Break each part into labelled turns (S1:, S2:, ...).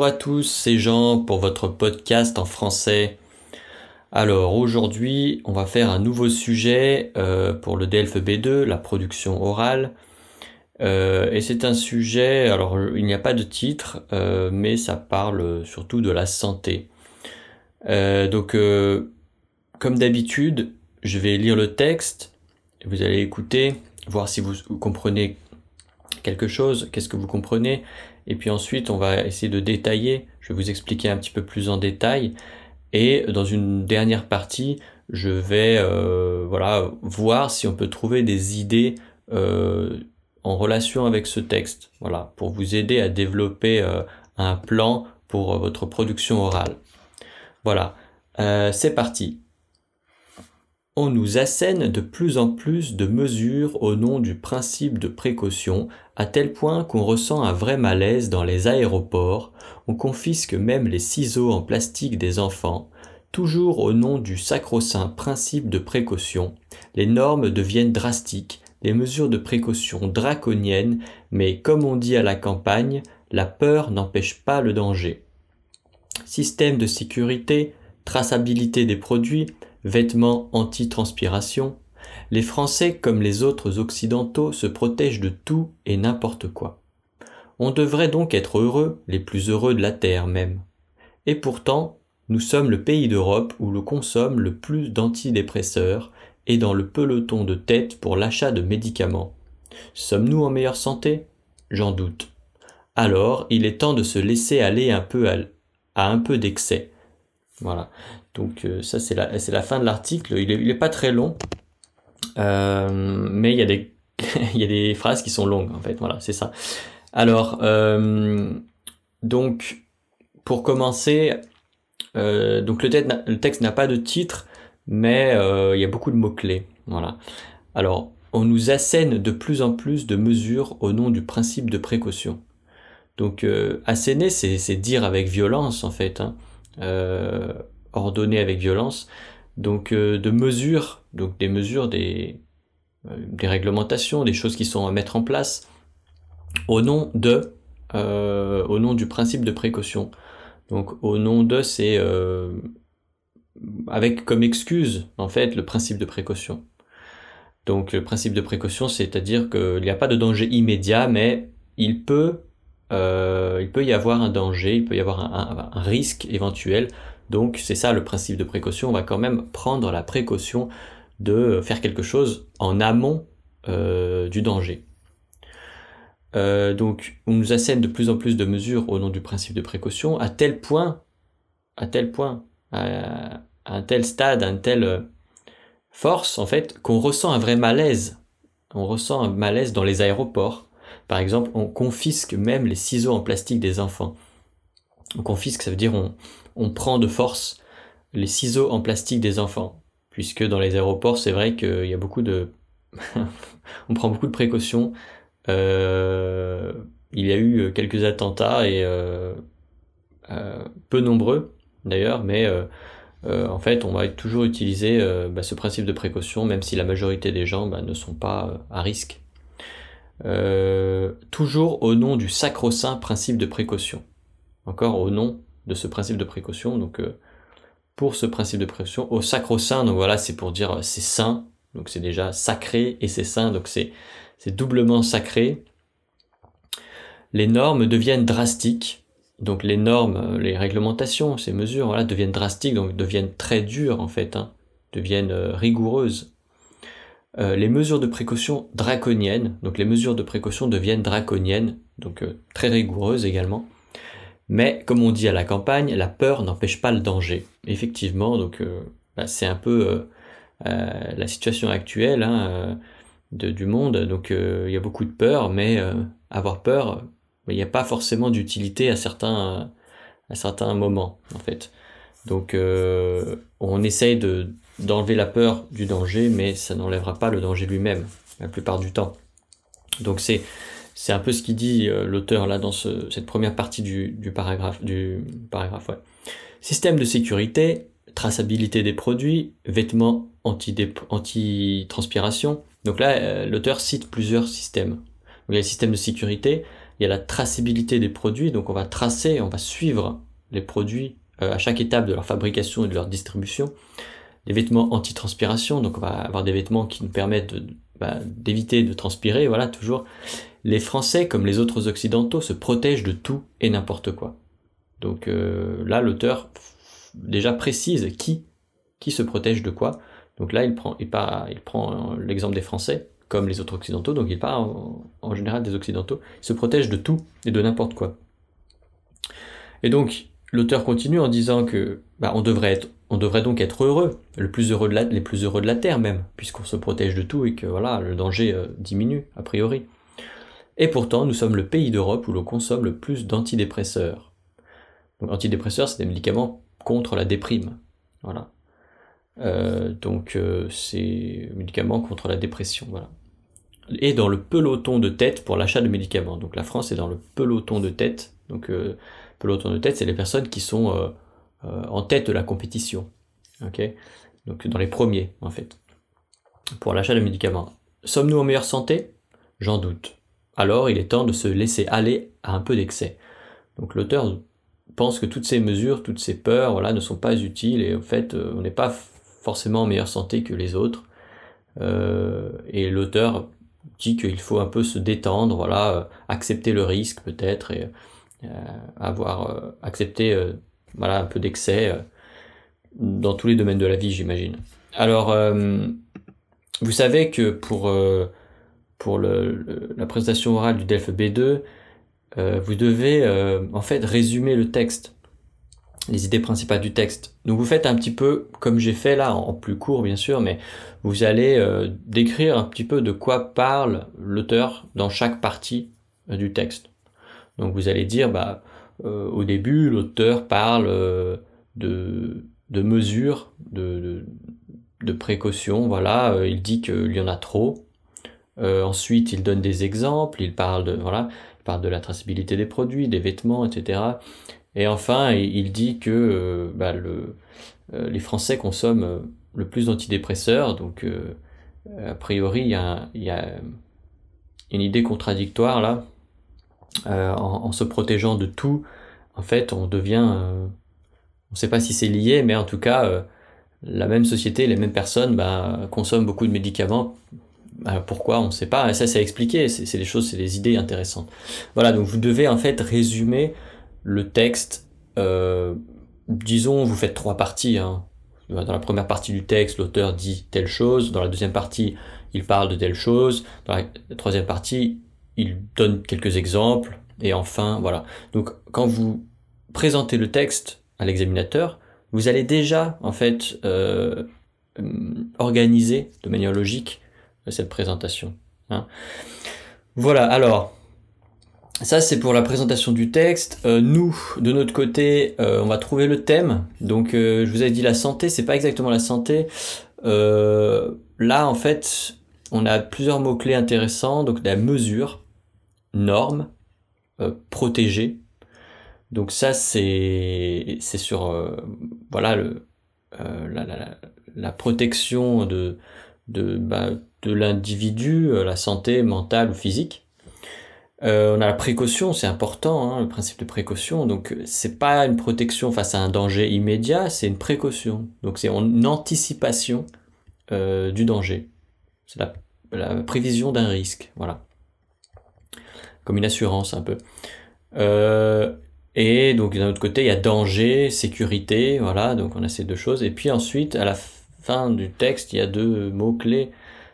S1: Bonjour à tous, c'est Jean pour votre podcast en français. Alors aujourd'hui, on va faire un nouveau sujet euh, pour le DLF B2, la production orale. Euh, et c'est un sujet, alors il n'y a pas de titre, euh, mais ça parle surtout de la santé. donc comme d'habitude, je vais lire le texte, vous allez écouter, voir si vous comprenez quelque chose, qu'est-ce que vous comprenez, et puis ensuite on va essayer de détailler, je vais vous expliquer un petit peu plus en détail, et dans une dernière partie, je vais euh, voilà voir si on peut trouver des idées euh, en relation avec ce texte, voilà, pour vous aider à développer euh, un plan pour votre production orale. Voilà, c'est parti on nous assène de plus en plus de mesures au nom du principe de précaution, à tel point qu'on ressent un vrai malaise dans les aéroports, on confisque même les ciseaux en plastique des enfants, toujours au nom du sacro-saint principe de précaution, les normes deviennent drastiques, les mesures de précaution draconiennes, mais comme on dit à la campagne, la peur n'empêche pas le danger. Système de sécurité, traçabilité des produits, vêtements anti-transpiration, les Français comme les autres occidentaux se protègent de tout et n'importe quoi. On devrait donc être heureux, les plus heureux de la Terre même. Et pourtant, nous sommes le pays d'Europe où l'on consomme le plus d'antidépresseurs et dans le peloton de tête pour l'achat de médicaments. Sommes-nous en meilleure santé? J'en doute. Alors, il est temps de se laisser aller un peu à, à un peu d'excès. Voilà. Donc euh, ça c'est la, la fin de l'article. Il n'est est pas très long, euh, mais il y, a des, il y a des phrases qui sont longues en fait. Voilà, c'est ça. Alors, euh, donc pour commencer, donc le, texte, le texte n'a pas de titre, mais il y a beaucoup de mots-clés. Voilà. Alors, on nous assène de plus en plus de mesures au nom du principe de précaution. Donc, asséner, c'est dire avec violence en fait. Hein ordonné avec violence. Donc euh, de mesures, donc des mesures, des, euh, des réglementations, des choses qui sont à mettre en place au nom de, euh, au nom du principe de précaution. Donc au nom de, c'est avec comme excuse en fait le principe de précaution. Donc le principe de précaution, c'est-à-dire qu'il n'y a pas de danger immédiat, mais il peut, il y avoir un danger, il peut y avoir un risque éventuel donc c'est ça le principe de précaution, on va quand même prendre la précaution de faire quelque chose en amont euh, du danger. Euh, donc on nous assène de plus en plus de mesures au nom du principe de précaution, à tel point, à tel point, à, un tel stade, à une telle euh, force en fait, qu'on ressent un vrai malaise. On ressent un malaise dans les aéroports. Par exemple, on confisque même les ciseaux en plastique des enfants. On confisque, ça veut dire on, prend de force les ciseaux en plastique des enfants. Puisque dans les aéroports, c'est vrai qu'il y a beaucoup de... on prend beaucoup de précautions. Euh, il y a eu quelques attentats et euh, euh, peu nombreux d'ailleurs, mais en fait, on va toujours utiliser bah, ce principe de précaution, même si la majorité des gens bah, ne sont pas à risque. toujours au nom du sacro-saint principe de précaution. Encore au nom de ce principe de précaution. Donc, euh, pour ce principe de précaution, au sacro-saint, donc voilà, c'est pour dire euh, c'est saint, donc c'est déjà sacré et c'est saint, donc c'est doublement sacré. Les normes deviennent drastiques, donc les normes, euh, les réglementations, ces mesures, voilà, deviennent drastiques, donc deviennent très dures en fait, hein, deviennent rigoureuses. les mesures de précaution draconiennes, donc les mesures de précaution deviennent draconiennes, donc très rigoureuses également. Mais comme on dit à la campagne, la peur n'empêche pas le danger. Effectivement, donc euh, bah, c'est un peu euh, euh, la situation actuelle hein, du monde. Donc il y a beaucoup de peur, mais avoir peur, il n'y a pas forcément d'utilité à certains à certains moments en fait. Donc on essaye de d'enlever la peur du danger, mais ça n'enlèvera pas le danger lui-même la plupart du temps. Donc c'est c'est un peu ce qu'il dit euh, l'auteur là dans cette première partie du, paragraphe. Du. Système de sécurité, traçabilité des produits, vêtements anti-transpiration. Donc là, euh, l'auteur cite plusieurs systèmes. il y a le système de sécurité, il y a la traçabilité des produits, donc on va tracer, on va suivre les produits à chaque étape de leur fabrication et de leur distribution. Les vêtements anti-transpiration, donc on va avoir des vêtements qui nous permettent bah, d'éviter de transpirer, voilà, toujours. Les Français, comme les autres Occidentaux, se protègent de tout et n'importe quoi. Donc là, l'auteur déjà précise qui, qui se protège de quoi. Donc là, il prend, il, il prend l'exemple des Français, comme les autres occidentaux, donc il parle en, général des occidentaux, se protège de tout et de n'importe quoi. Et donc, l'auteur continue en disant que bah, on, devrait être, on devrait donc être heureux, le plus heureux de la, les plus heureux de la Terre même, puisqu'on se protège de tout et que voilà, le danger euh, diminue, a priori. Et pourtant, nous sommes le pays d'Europe où l'on consomme le plus d'antidépresseurs. Donc, antidépresseurs, c'est des médicaments contre la déprime. Voilà. Euh, donc euh, c'est médicaments contre la dépression, voilà. Et dans le peloton de tête pour l'achat de médicaments. Donc la France est dans le peloton de tête. Donc euh, peloton de tête, c'est les personnes qui sont en tête de la compétition. Ok? Donc dans les premiers en fait. Pour l'achat de médicaments. Sommes-nous en meilleure santé? J'en doute. Alors il est temps de se laisser aller à un peu d'excès. Donc l'auteur pense que toutes ces mesures, toutes ces peurs, voilà, ne sont pas utiles et en fait, on n'est pas forcément en meilleure santé que les autres. Euh, et l'auteur dit qu'il faut un peu se détendre, voilà, euh, accepter le risque peut-être et euh, avoir accepté voilà un peu d'excès dans tous les domaines de la vie, j'imagine. Alors, vous savez que pour pour le, la présentation orale du DELF B2, vous devez en fait résumer le texte les idées principales du texte. Donc vous faites un petit peu comme j'ai fait là, en plus court bien sûr, mais vous allez euh, décrire un petit peu de quoi parle l'auteur dans chaque partie euh, du texte. Donc vous allez dire, bah, euh, au début, l'auteur parle de, de mesures, de, de, précautions, voilà, il dit qu'il y en a trop. ensuite, il donne des exemples, il parle de, voilà, il parle de la traçabilité des produits, des vêtements, etc. Et enfin, il dit que euh, bah, le, euh, les Français consomment euh, le plus d'antidépresseurs, donc a priori il y a, y a, une idée contradictoire là. En, en, se protégeant de tout, en fait, on devient, on ne sait pas si c'est lié, mais en tout cas, la même société, les mêmes personnes bah, consomment beaucoup de médicaments bah, pourquoi? On ne sait pas. Et ça, c'est expliqué. C'est des choses, c'est des idées intéressantes. Voilà, donc vous devez en fait résumer le texte, euh, disons, vous faites trois parties. Hein. Dans la première partie du texte, l'auteur dit telle chose. Dans la deuxième partie, il parle de telle chose. Dans la troisième partie, il donne quelques exemples. Et enfin, voilà. Donc, quand vous présentez le texte à l'examinateur, vous allez déjà, en fait, euh, organiser de manière logique cette présentation. Hein. Voilà, alors, ça, c'est pour la présentation du texte. Euh, nous, de notre côté, euh, on va trouver le thème. Donc, euh, je vous avais dit la santé, c'est pas exactement la santé. là, en fait, on a plusieurs mots-clés intéressants. Donc, la mesure, norme, protéger. Donc, ça, c'est sur voilà le la, la, la, protection de de bah, de l'individu, la santé mentale ou physique. Euh, on a la précaution, c'est important, hein, le principe de précaution. Donc c'est pas une protection face à un danger immédiat, c'est une précaution. Donc c'est une anticipation euh, du danger. C'est la, prévision d'un risque, voilà. Comme une assurance un peu. Euh, et donc d'un autre côté, il y a danger, sécurité, voilà. Donc on a ces deux choses. Et puis ensuite, à la fin du texte, il y a deux mots clés.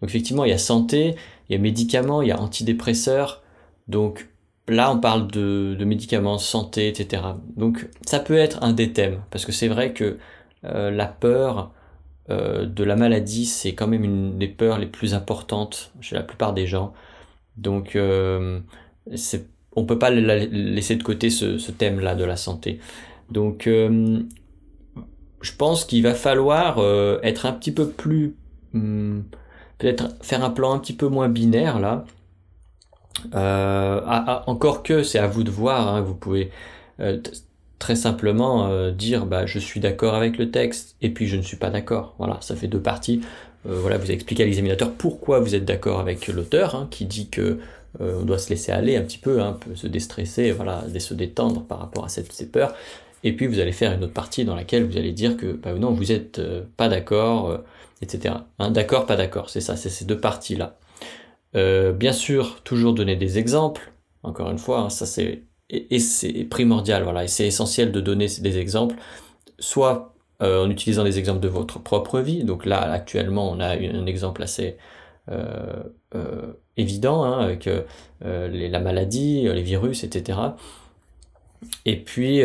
S1: Donc effectivement, il y a santé, il y a médicaments, il y a antidépresseurs. Donc là, on parle de, médicaments, santé, etc. Donc ça peut être un des thèmes, parce que c'est vrai que euh, la peur euh, de la maladie, c'est quand même une des peurs les plus importantes chez la plupart des gens. Donc euh, on peut pas laisser de côté ce, thème-là de la santé. Donc euh, je pense qu'il va falloir être un petit peu plus... Hmm, peut-être faire un plan un petit peu moins binaire là, euh, encore que c'est à vous de voir, hein, vous pouvez euh, très simplement euh, dire bah, je suis d'accord avec le texte et puis je ne suis pas d'accord. Voilà, ça fait deux parties. Voilà, vous expliquez à l'examinateur pourquoi vous êtes d'accord avec l'auteur, hein, qui dit que on doit se laisser aller un petit peu, hein, se déstresser, voilà, se détendre par rapport à cette, ces peurs. Et puis vous allez faire une autre partie dans laquelle vous allez dire que bah, non, vous n'êtes pas d'accord, etc. Hein, d'accord, pas d'accord, c'est ça, c'est ces deux parties-là. bien sûr, toujours donner des exemples. Encore une fois, ça c'est et, primordial, voilà, et c'est essentiel de donner des exemples, soit euh, en utilisant des exemples de votre propre vie. Donc là, actuellement, on a un exemple assez euh, euh, évident hein, avec la maladie, les virus, etc. Et puis, et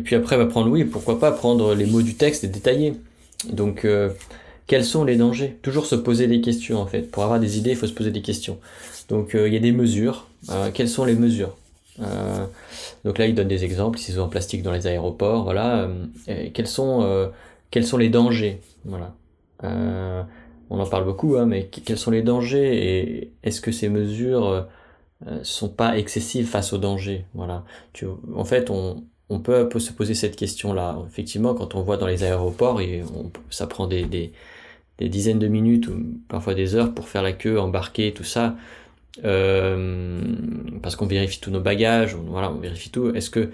S1: puis après, on va prendre, oui, pourquoi pas prendre les mots du texte et détailler. Donc, quels sont les dangers? Toujours se poser des questions en fait. Pour avoir des idées, il faut se poser des questions. Donc il y a des mesures. Quelles sont les mesures? Euh, Donc là, il donne des exemples, ciseaux en plastique dans les aéroports. Voilà. quels sont quels sont les dangers Voilà. on en parle beaucoup, hein, mais quels sont les dangers et est-ce que ces mesures sont pas excessives face aux dangers Voilà. En fait, on, peut, se poser cette question-là. Effectivement, quand on voit dans les aéroports, ça prend des, des, des, dizaines de minutes ou parfois des heures pour faire la queue, embarquer, tout ça, euh, parce qu'on vérifie tous nos bagages, on, voilà, on vérifie tout. Est-ce que,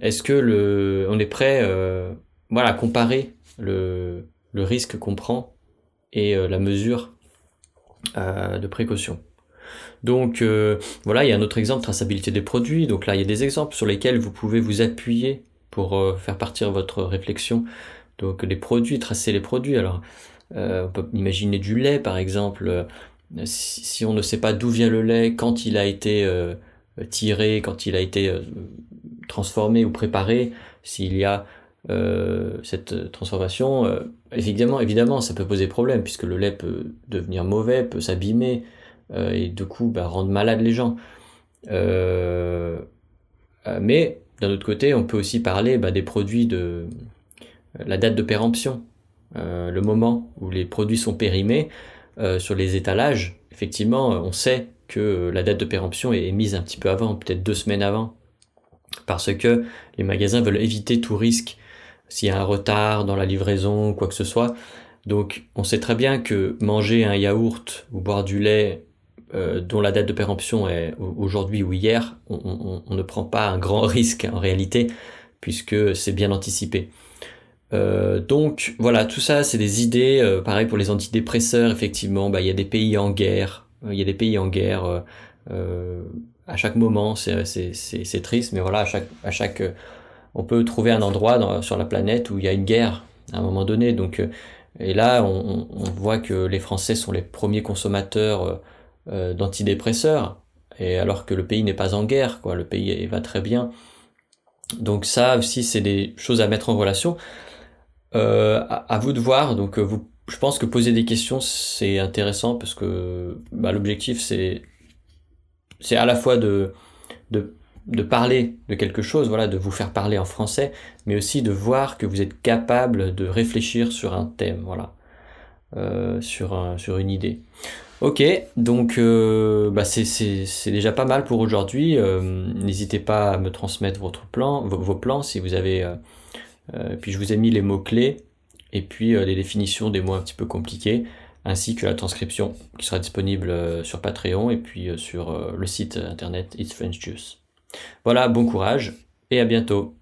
S1: est-ce que le, on est prêt, euh, voilà, à comparer le, le risque qu'on prend et euh, la mesure de précaution? Donc voilà, il y a un autre exemple, traçabilité des produits. Donc là, il y a des exemples sur lesquels vous pouvez vous appuyer pour faire partir votre réflexion. Donc les produits, tracer les produits. Alors on peut imaginer du lait par exemple si, on ne sait pas d'où vient le lait, quand il a été euh, tiré, quand il a été euh, transformé ou préparé, s'il y a euh, cette transformation, évidemment, évidemment, ça peut poser problème puisque le lait peut devenir mauvais, peut s'abîmer et du coup bah, rendre malade les gens. mais d'un autre côté, on peut aussi parler bah, des produits de la date de péremption, le moment où les produits sont périmés. Euh, sur les étalages, effectivement, on sait que la date de péremption est mise un petit peu avant, peut-être deux semaines avant, parce que les magasins veulent éviter tout risque s'il y a un retard dans la livraison ou quoi que ce soit. Donc on sait très bien que manger un yaourt ou boire du lait euh, dont la date de péremption est aujourd'hui ou hier, on, ne prend pas un grand risque en réalité, puisque c'est bien anticipé. Euh, donc voilà, tout ça, c'est des idées. Euh, pareil pour les antidépresseurs, effectivement, il y a des pays en guerre. Euh, il y a des pays en guerre à chaque moment. C'est triste, mais voilà, à chaque, à chaque, on peut trouver un endroit sur la planète où il y a une guerre à un moment donné. Donc, et là, on, on, voit que les Français sont les premiers consommateurs d'antidépresseurs, et alors que le pays n'est pas en guerre, quoi. Le pays va très bien. Donc ça aussi, c'est des choses à mettre en relation. Euh, à, vous de voir. Donc, euh, vous, je pense que poser des questions, c'est intéressant parce que bah, l'objectif, c'est c'est à la fois de, de, de, parler de quelque chose, voilà, de vous faire parler en français, mais aussi de voir que vous êtes capable de réfléchir sur un thème, voilà, euh, sur, un, sur une idée. Ok, donc euh, bah c'est déjà pas mal pour aujourd'hui. Euh, N'hésitez pas à me transmettre votre plan, vos, vos plans si vous avez euh, puis je vous ai mis les mots-clés et puis euh, les définitions des mots un petit peu compliqués, ainsi que la transcription qui sera disponible euh, sur Patreon et puis sur le site internet It's French Juice. Voilà, bon courage et à bientôt.